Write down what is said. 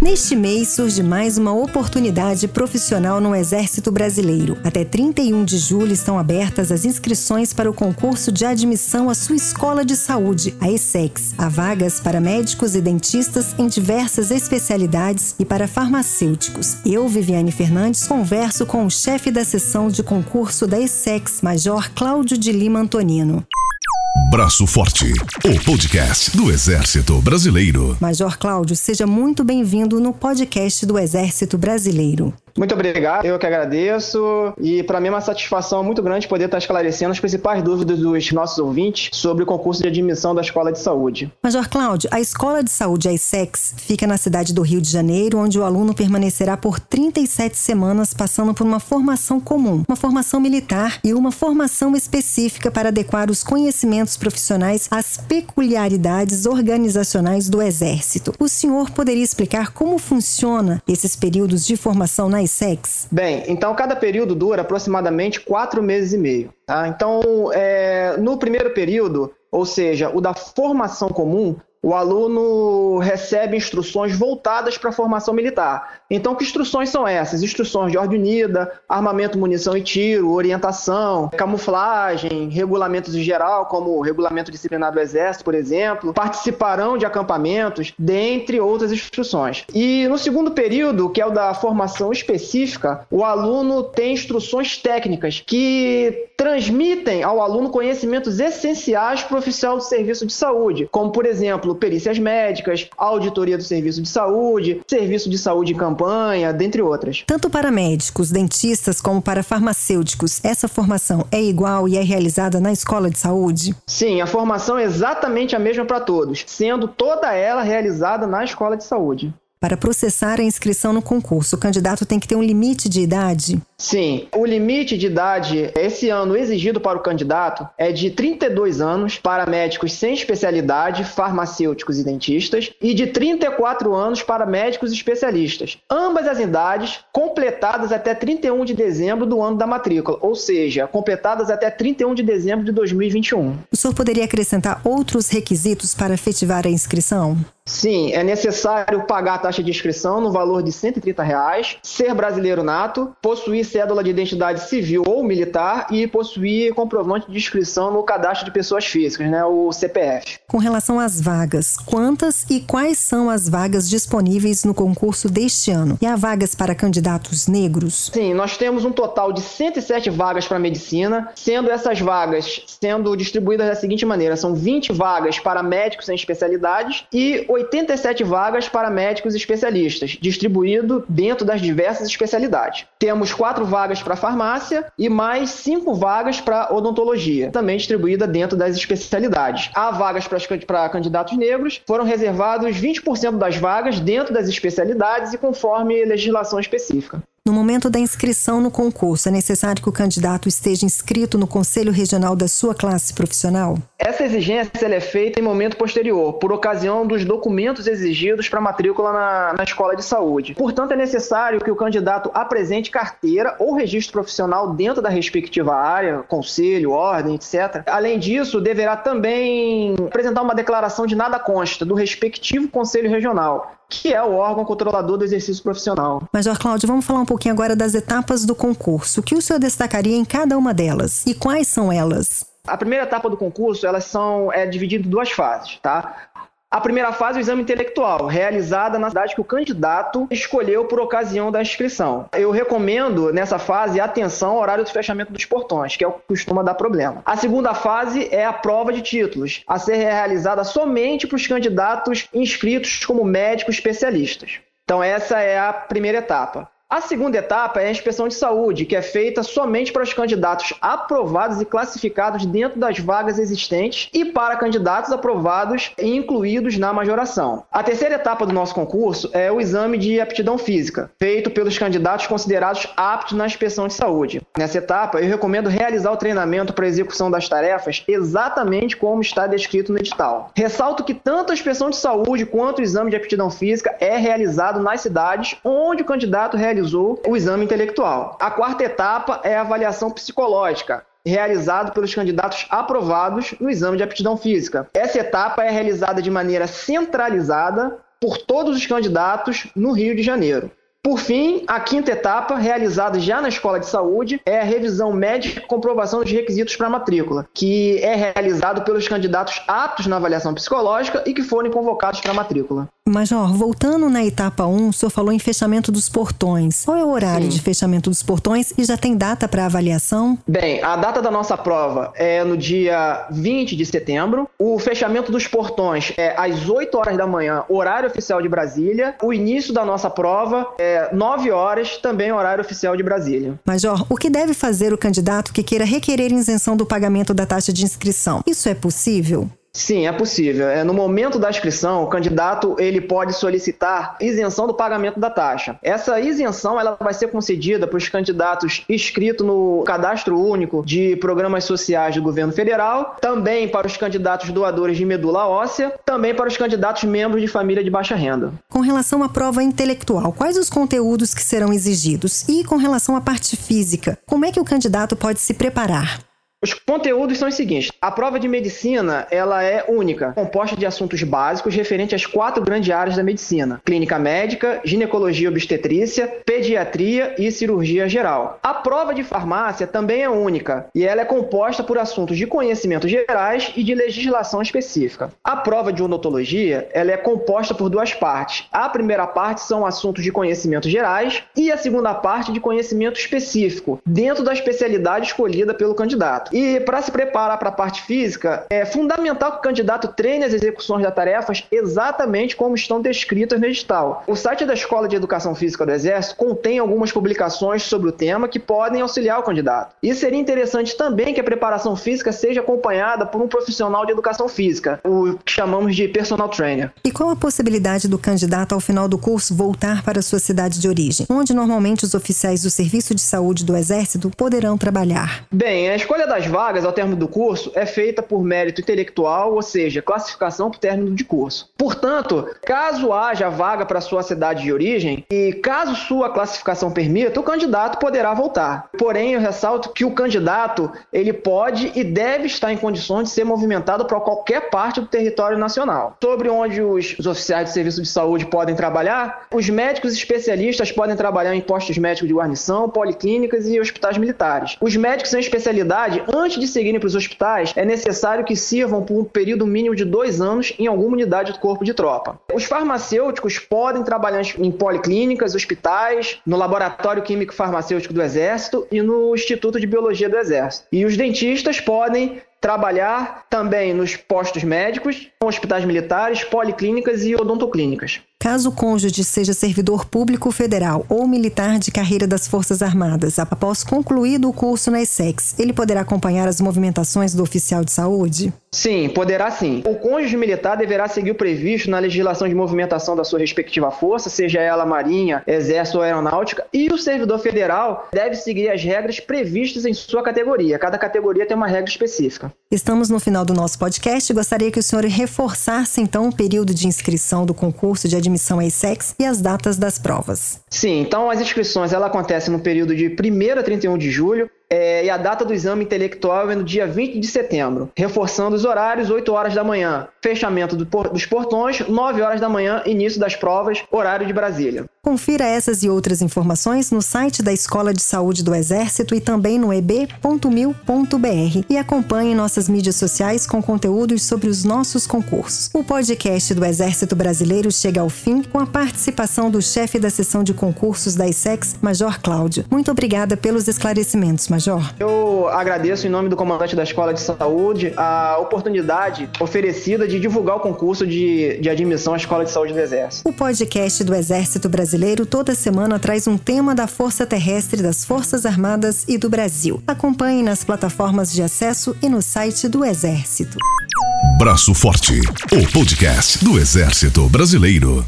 Neste mês surge mais uma oportunidade profissional no Exército Brasileiro. Até 31 de julho estão abertas as inscrições para o concurso de admissão à sua escola de saúde, a ESSEX. Há vagas para médicos e dentistas em diversas especialidades e para farmacêuticos. Eu, Viviane Fernandes, converso com o chefe da seção de concurso da ESSEX, Major Cláudio de Lima Antonino. Braço Forte, o podcast do Exército Brasileiro. Major Cláudio, seja muito bem-vindo no podcast do Exército Brasileiro. Muito obrigado, eu que agradeço. E para mim é uma satisfação muito grande poder estar esclarecendo as principais dúvidas dos nossos ouvintes sobre o concurso de admissão da Escola de Saúde. Major Cláudio, a Escola de Saúde AISEX fica na cidade do Rio de Janeiro, onde o aluno permanecerá por 37 semanas passando por uma formação comum, uma formação militar e uma formação específica para adequar os conhecimentos profissionais às peculiaridades organizacionais do Exército. O senhor poderia explicar como funciona esses períodos de formação na ISEX? Bem, então cada período dura aproximadamente quatro meses e meio. Tá? Então, é, no primeiro período, ou seja, o da formação comum, o aluno recebe instruções voltadas para a formação militar. Então, que instruções são essas? Instruções de ordem unida, armamento, munição e tiro, orientação, camuflagem, regulamentos em geral, como o regulamento disciplinar do Exército, por exemplo, participarão de acampamentos, dentre outras instruções. E no segundo período, que é o da formação específica, o aluno tem instruções técnicas que transmitem ao aluno conhecimentos essenciais para o oficial do serviço de saúde, como, por exemplo, perícias médicas, auditoria do serviço de saúde, serviço de saúde em campanha, dentre outras. Tanto para médicos, dentistas, como para farmacêuticos, essa formação é igual e é realizada na escola de saúde? Sim, a formação é exatamente a mesma para todos, sendo toda ela realizada na escola de saúde. Para processar a inscrição no concurso, o candidato tem que ter um limite de idade? Sim, o limite de idade esse ano exigido para o candidato é de 32 anos para médicos sem especialidade, farmacêuticos e dentistas, e de 34 anos para médicos especialistas. Ambas as idades completadas até 31 de dezembro do ano da matrícula, ou seja, completadas até 31 de dezembro de 2021. O senhor poderia acrescentar outros requisitos para efetivar a inscrição? Sim, é necessário pagar a taxa de inscrição no valor de 130 reais, ser brasileiro nato, possuir cédula de identidade civil ou militar e possuir comprovante de inscrição no cadastro de pessoas físicas, né, o CPF. Com relação às vagas, quantas e quais são as vagas disponíveis no concurso deste ano? E há vagas para candidatos negros? Sim, nós temos um total de 107 vagas para medicina, sendo essas vagas sendo distribuídas da seguinte maneira: são 20 vagas para médicos sem especialidades e 87 vagas para médicos especialistas, distribuído dentro das diversas especialidades. Temos quatro quatro vagas para farmácia e mais cinco vagas para odontologia, também distribuída dentro das especialidades. Há vagas para candidatos negros, foram reservados 20% das vagas dentro das especialidades e conforme legislação específica. No momento da inscrição no concurso, é necessário que o candidato esteja inscrito no Conselho Regional da sua classe profissional? Essa exigência é feita em momento posterior, por ocasião dos documentos exigidos para matrícula na, na escola de saúde. Portanto, é necessário que o candidato apresente carteira ou registro profissional dentro da respectiva área, conselho, ordem, etc. Além disso, deverá também apresentar uma declaração de nada consta do respectivo conselho regional, que é o órgão controlador do exercício profissional. Major Cláudio, vamos falar um pouquinho agora das etapas do concurso. O que o senhor destacaria em cada uma delas? E quais são elas? A primeira etapa do concurso, elas são é dividida em duas fases, tá? A primeira fase é o exame intelectual, realizada na cidade que o candidato escolheu por ocasião da inscrição. Eu recomendo nessa fase atenção ao horário do fechamento dos portões, que é o que costuma dar problema. A segunda fase é a prova de títulos, a ser realizada somente para os candidatos inscritos como médicos especialistas. Então, essa é a primeira etapa. A segunda etapa é a inspeção de saúde, que é feita somente para os candidatos aprovados e classificados dentro das vagas existentes e para candidatos aprovados e incluídos na majoração. A terceira etapa do nosso concurso é o exame de aptidão física, feito pelos candidatos considerados aptos na inspeção de saúde. Nessa etapa, eu recomendo realizar o treinamento para execução das tarefas exatamente como está descrito no edital. Ressalto que tanto a inspeção de saúde quanto o exame de aptidão física é realizado nas cidades onde o candidato realiza realizou o exame intelectual. A quarta etapa é a avaliação psicológica, realizado pelos candidatos aprovados no exame de aptidão física. Essa etapa é realizada de maneira centralizada por todos os candidatos no Rio de Janeiro. Por fim, a quinta etapa, realizada já na escola de saúde, é a revisão médica e comprovação dos requisitos para matrícula, que é realizado pelos candidatos aptos na avaliação psicológica e que forem convocados para matrícula. Major, voltando na etapa 1, o senhor falou em fechamento dos portões. Qual é o horário Sim. de fechamento dos portões e já tem data para avaliação? Bem, a data da nossa prova é no dia 20 de setembro. O fechamento dos portões é às 8 horas da manhã, horário oficial de Brasília. O início da nossa prova é 9 horas, também horário oficial de Brasília. Major, o que deve fazer o candidato que queira requerer isenção do pagamento da taxa de inscrição? Isso é possível? Sim, é possível. É, no momento da inscrição, o candidato ele pode solicitar isenção do pagamento da taxa. Essa isenção ela vai ser concedida para os candidatos inscritos no Cadastro Único de Programas Sociais do Governo Federal, também para os candidatos doadores de medula óssea, também para os candidatos membros de família de baixa renda. Com relação à prova intelectual, quais os conteúdos que serão exigidos? E com relação à parte física, como é que o candidato pode se preparar? Os conteúdos são os seguintes: a prova de medicina ela é única, composta de assuntos básicos referentes às quatro grandes áreas da medicina: clínica médica, ginecologia e obstetrícia, pediatria e cirurgia geral. A prova de farmácia também é única e ela é composta por assuntos de conhecimentos gerais e de legislação específica. A prova de odontologia ela é composta por duas partes. A primeira parte são assuntos de conhecimentos gerais e a segunda parte de conhecimento específico dentro da especialidade escolhida pelo candidato. E para se preparar para a parte física, é fundamental que o candidato treine as execuções das tarefas exatamente como estão descritas no edital. O site da Escola de Educação Física do Exército contém algumas publicações sobre o tema que podem auxiliar o candidato. E seria interessante também que a preparação física seja acompanhada por um profissional de educação física, o que chamamos de personal trainer. E qual a possibilidade do candidato ao final do curso voltar para sua cidade de origem, onde normalmente os oficiais do Serviço de Saúde do Exército poderão trabalhar? Bem, a escolha da das vagas ao término do curso é feita por mérito intelectual, ou seja, classificação por término de curso. Portanto, caso haja vaga para sua cidade de origem e caso sua classificação permita, o candidato poderá voltar. Porém, eu ressalto que o candidato ele pode e deve estar em condições de ser movimentado para qualquer parte do território nacional. Sobre onde os, os oficiais de serviço de saúde podem trabalhar, os médicos especialistas podem trabalhar em postos médicos de guarnição, policlínicas e hospitais militares. Os médicos sem especialidade antes de seguirem para os hospitais, é necessário que sirvam por um período mínimo de dois anos em alguma unidade do corpo de tropa. Os farmacêuticos podem trabalhar em policlínicas, hospitais, no laboratório químico farmacêutico do Exército e no Instituto de Biologia do Exército. E os dentistas podem trabalhar também nos postos médicos, hospitais militares, policlínicas e odontoclínicas. Caso o cônjuge seja servidor público federal ou militar de carreira das Forças Armadas, após concluído o curso na ESSEX, ele poderá acompanhar as movimentações do oficial de saúde? Sim, poderá sim. O cônjuge militar deverá seguir o previsto na legislação de movimentação da sua respectiva força, seja ela marinha, exército ou aeronáutica, e o servidor federal deve seguir as regras previstas em sua categoria. Cada categoria tem uma regra específica. Estamos no final do nosso podcast. Gostaria que o senhor reforçasse então o período de inscrição do concurso de admissão à ISEX e as datas das provas. Sim, então as inscrições ela acontecem no período de 1 a 31 de julho é, e a data do exame intelectual é no dia 20 de setembro, reforçando os horários, 8 horas da manhã, fechamento do por, dos portões, 9 horas da manhã, início das provas, horário de Brasília. Confira essas e outras informações no site da Escola de Saúde do Exército e também no eb.mil.br e acompanhe nossas mídias sociais com conteúdos sobre os nossos concursos. O podcast do Exército Brasileiro chega ao fim com a participação do chefe da seção de concursos da ISEX, Major Cláudio. Muito obrigada pelos esclarecimentos, Major. Major? Eu agradeço em nome do comandante da Escola de Saúde a oportunidade oferecida de divulgar o concurso de, de admissão à Escola de Saúde do Exército. O podcast do Exército Brasileiro toda semana traz um tema da Força Terrestre das Forças Armadas e do Brasil. Acompanhe nas plataformas de acesso e no site do Exército. Braço Forte, o podcast do Exército Brasileiro.